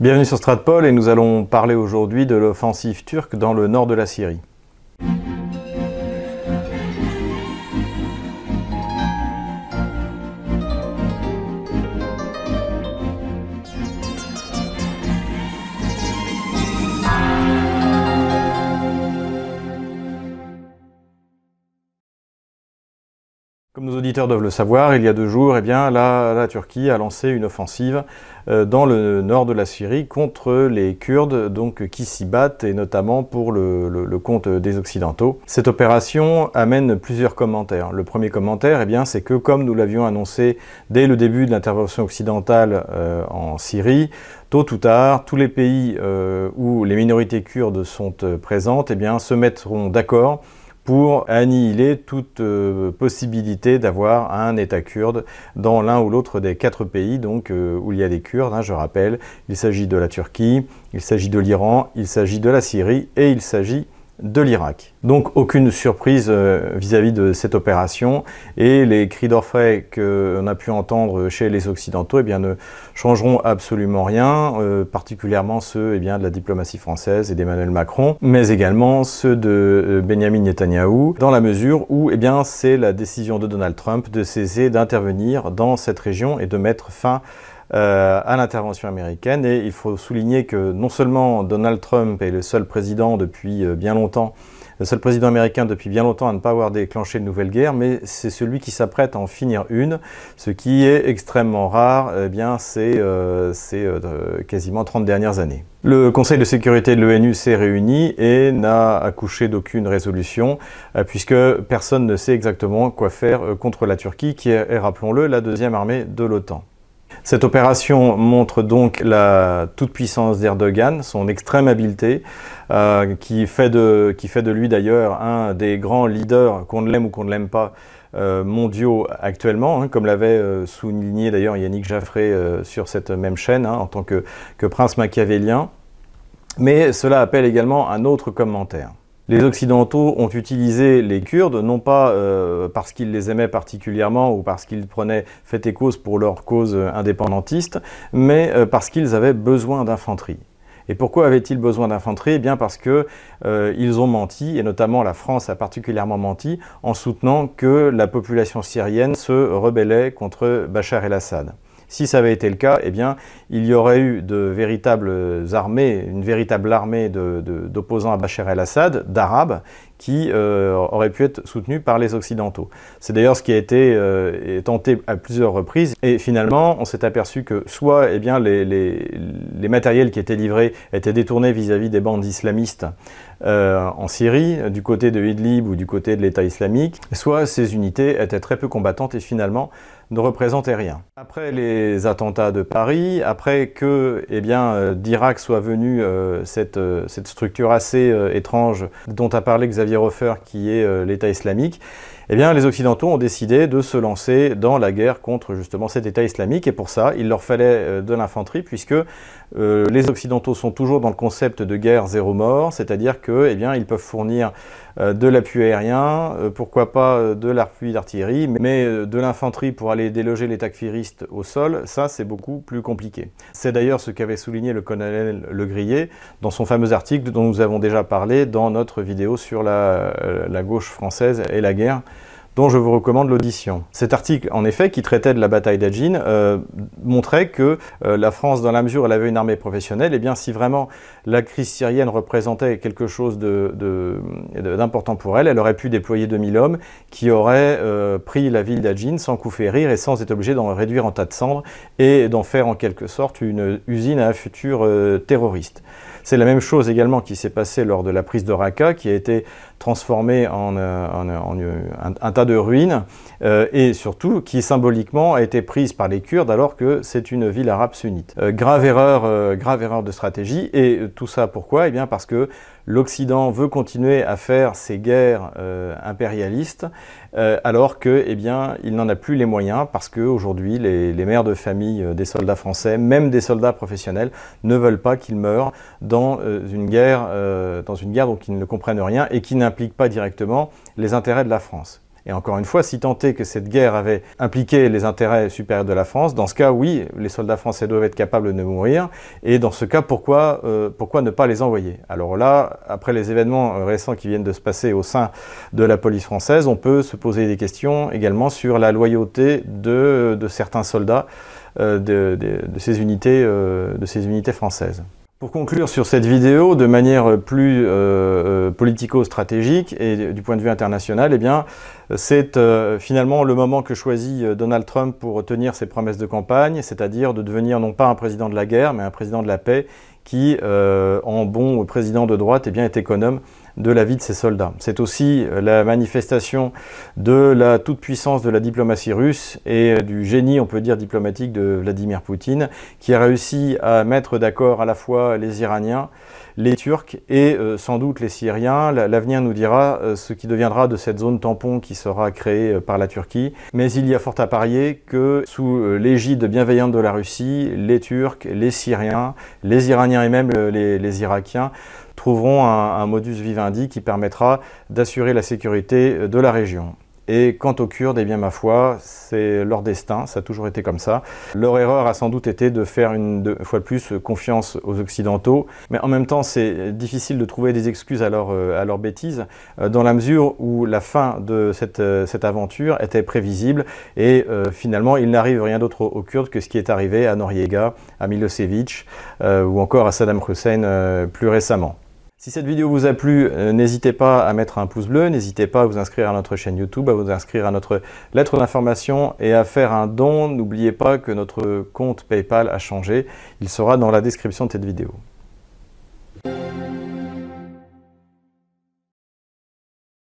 Bienvenue sur Stratpol et nous allons parler aujourd'hui de l'offensive turque dans le nord de la Syrie. Nos auditeurs doivent le savoir, il y a deux jours, eh la, Turquie a lancé une offensive euh, dans le nord de la Syrie contre les Kurdes donc, qui s'y battent, et notamment pour le, compte des Occidentaux. Cette opération amène plusieurs commentaires. Le premier commentaire, eh c'est que comme nous l'avions annoncé dès le début de l'intervention occidentale euh, en Syrie, tôt ou tard, tous les pays euh, où les minorités kurdes sont présentes eh se mettront d'accord pour annihiler toute euh, possibilité d'avoir un État kurde dans l'un ou l'autre des quatre pays donc, euh, où il y a des Kurdes. Hein, je rappelle, il s'agit de la Turquie, il s'agit de l'Iran, il s'agit de la Syrie et il s'agit de l'Irak. Donc aucune surprise euh, vis-à-vis de cette opération et les cris d'orfraie qu'on a pu entendre chez les Occidentaux eh ne changeront absolument rien, euh, particulièrement ceux eh de la diplomatie française et d'Emmanuel Macron, mais également ceux de euh, Benjamin Netanyahou, dans la mesure où eh c'est la décision de Donald Trump de cesser d'intervenir dans cette région et de mettre fin euh, à l'intervention américaine. Et il faut souligner que non seulement Donald Trump est le seul président depuis euh, bien longtemps, le seul président américain depuis bien longtemps à ne pas avoir déclenché de nouvelle guerre, mais c'est celui qui s'apprête à en finir une, ce qui est extrêmement rare, eh c'est euh, quasiment 30 dernières années. Le Conseil de sécurité de l'ONU s'est réuni et n'a accouché d'aucune résolution, puisque personne ne sait exactement quoi faire contre la Turquie, qui est, rappelons-le, la deuxième armée de l'OTAN. Cette opération montre donc la toute-puissance d'Erdogan, son extrême habileté, euh, qui, fait de, lui d'ailleurs un des grands leaders, qu'on l'aime ou qu'on ne l'aime pas, euh, mondiaux actuellement, hein, comme l'avait euh, souligné d'ailleurs Yannick Jaffré sur cette même chaîne, hein, en tant que, que prince machiavélien. Mais cela appelle également un autre commentaire. Les Occidentaux ont utilisé les Kurdes, non pas euh, parce qu'ils les aimaient particulièrement ou parce qu'ils prenaient fait et cause pour leur cause indépendantiste, mais euh, parce qu'ils avaient besoin d'infanterie. Et pourquoi avaient-ils besoin d'infanterie? Eh bien parce qu'ils euh, ont menti, et notamment la France a particulièrement menti, en soutenant que la population syrienne se rebellait contre Bachar el-Assad. Si ça avait été le cas, eh il y aurait eu de véritables armées, une véritable armée d'opposants à Bachar el-Assad, d'Arabes, qui euh, auraient pu être soutenus par les Occidentaux. C'est d'ailleurs ce qui a été euh, tenté à plusieurs reprises. Et finalement, on s'est aperçu que soit eh bien, les, matériels qui étaient livrés étaient détournés vis-à-vis des bandes islamistes euh, en Syrie, du côté de Idlib ou du côté de l'État islamique, soit ces unités étaient très peu combattantes et finalement ne représentaient rien. Après les attentats de Paris, après que eh bien, euh, d'Irak soit venue cette, structure assez étrange dont a parlé Xavier Qui est l'État islamique, eh bien, les Occidentaux ont décidé de se lancer dans la guerre contre justement cet État islamique, et pour ça, il leur fallait de l'infanterie, puisque les Occidentaux sont toujours dans le concept de guerre zéro mort, c'est-à-dire que, eh peuvent fournir euh, de l'appui aérien, euh, pourquoi pas euh, de l'appui d'artillerie, mais de l'infanterie pour aller déloger les takfiristes au sol, ça c'est beaucoup plus compliqué. C'est d'ailleurs ce qu'avait souligné le colonel Le Grillet dans son fameux article dont nous avons déjà parlé dans notre vidéo sur la gauche française et la guerre dont je vous recommande l'audition. Cet article, en effet, qui traitait de la bataille d'Ajin, euh, montrait que euh, la France, dans la mesure où elle avait une armée professionnelle, et eh bien si vraiment la crise syrienne représentait quelque chose d'important pour elle, elle aurait pu déployer 2000 hommes qui auraient euh, pris la ville d'Ajin sans coup férir et sans être obligés d'en réduire en tas de cendres et d'en faire en quelque sorte une usine à un futur terroriste. C'est la même chose également qui s'est passé lors de la prise de Raqqa, qui a été transformée en, euh, un, tas de ruines, euh, et surtout qui symboliquement a été prise par les Kurdes alors que c'est une ville arabe sunnite. Euh, grave erreur, grave erreur de stratégie, et tout ça pourquoi? Eh bien parce que l'Occident veut continuer à faire ses guerres impérialistes, alors que, eh il n'en a plus les moyens parce qu'aujourd'hui, les, les mères de famille des soldats français, même des soldats professionnels, ne veulent pas qu'ils meurent dans une guerre, dans une guerre dont ils ne comprennent rien et qui n'implique pas directement les intérêts de la France. Et encore une fois, si tant est que cette guerre avait impliqué les intérêts supérieurs de la France, dans ce cas, oui, les soldats français doivent être capables de mourir. Et dans ce cas, pourquoi, euh, pourquoi ne pas les envoyer? Alors là, après les événements récents qui viennent de se passer au sein de la police française, on peut se poser des questions également sur la loyauté de, certains soldats euh, de, ces unités, euh, de ces unités françaises. Pour conclure sur cette vidéo de manière plus euh, politico-stratégique et du point de vue international, eh c'est finalement le moment que choisit Donald Trump pour tenir ses promesses de campagne, c'est-à-dire de devenir non pas un président de la guerre, mais un président de la paix qui, en bon président de droite, eh bien, est économe de la vie de ses soldats. C'est aussi euh, la manifestation de la toute-puissance de la diplomatie russe et euh, du génie, on peut dire, diplomatique de Vladimir Poutine, qui a réussi à mettre d'accord à la fois les Iraniens, les Turcs et euh, sans doute les Syriens. L'avenir nous dira ce qui deviendra de cette zone tampon qui sera créée par la Turquie. Mais il y a fort à parier que sous l'égide bienveillante de la Russie, les Turcs, les Syriens, les Iraniens et même les Irakiens trouveront un, modus vivendi qui permettra d'assurer la sécurité de la région. Et quant aux Kurdes, eh bien ma foi, c'est leur destin, ça a toujours été comme ça. Leur erreur a sans doute été de faire une fois de plus confiance aux Occidentaux, mais en même temps c'est difficile de trouver des excuses à leur, euh, bêtise, euh, dans la mesure où la fin de euh, cette aventure était prévisible, et finalement il n'arrive rien d'autre aux, Kurdes que ce qui est arrivé à Noriega, à Milosevic, ou encore à Saddam Hussein plus récemment. Si cette vidéo vous a plu, euh, n'hésitez pas à mettre un pouce bleu, n'hésitez pas à vous inscrire à notre chaîne YouTube, à vous inscrire à notre lettre d'information et à faire un don. N'oubliez pas que notre compte PayPal a changé, il sera dans la description de cette vidéo.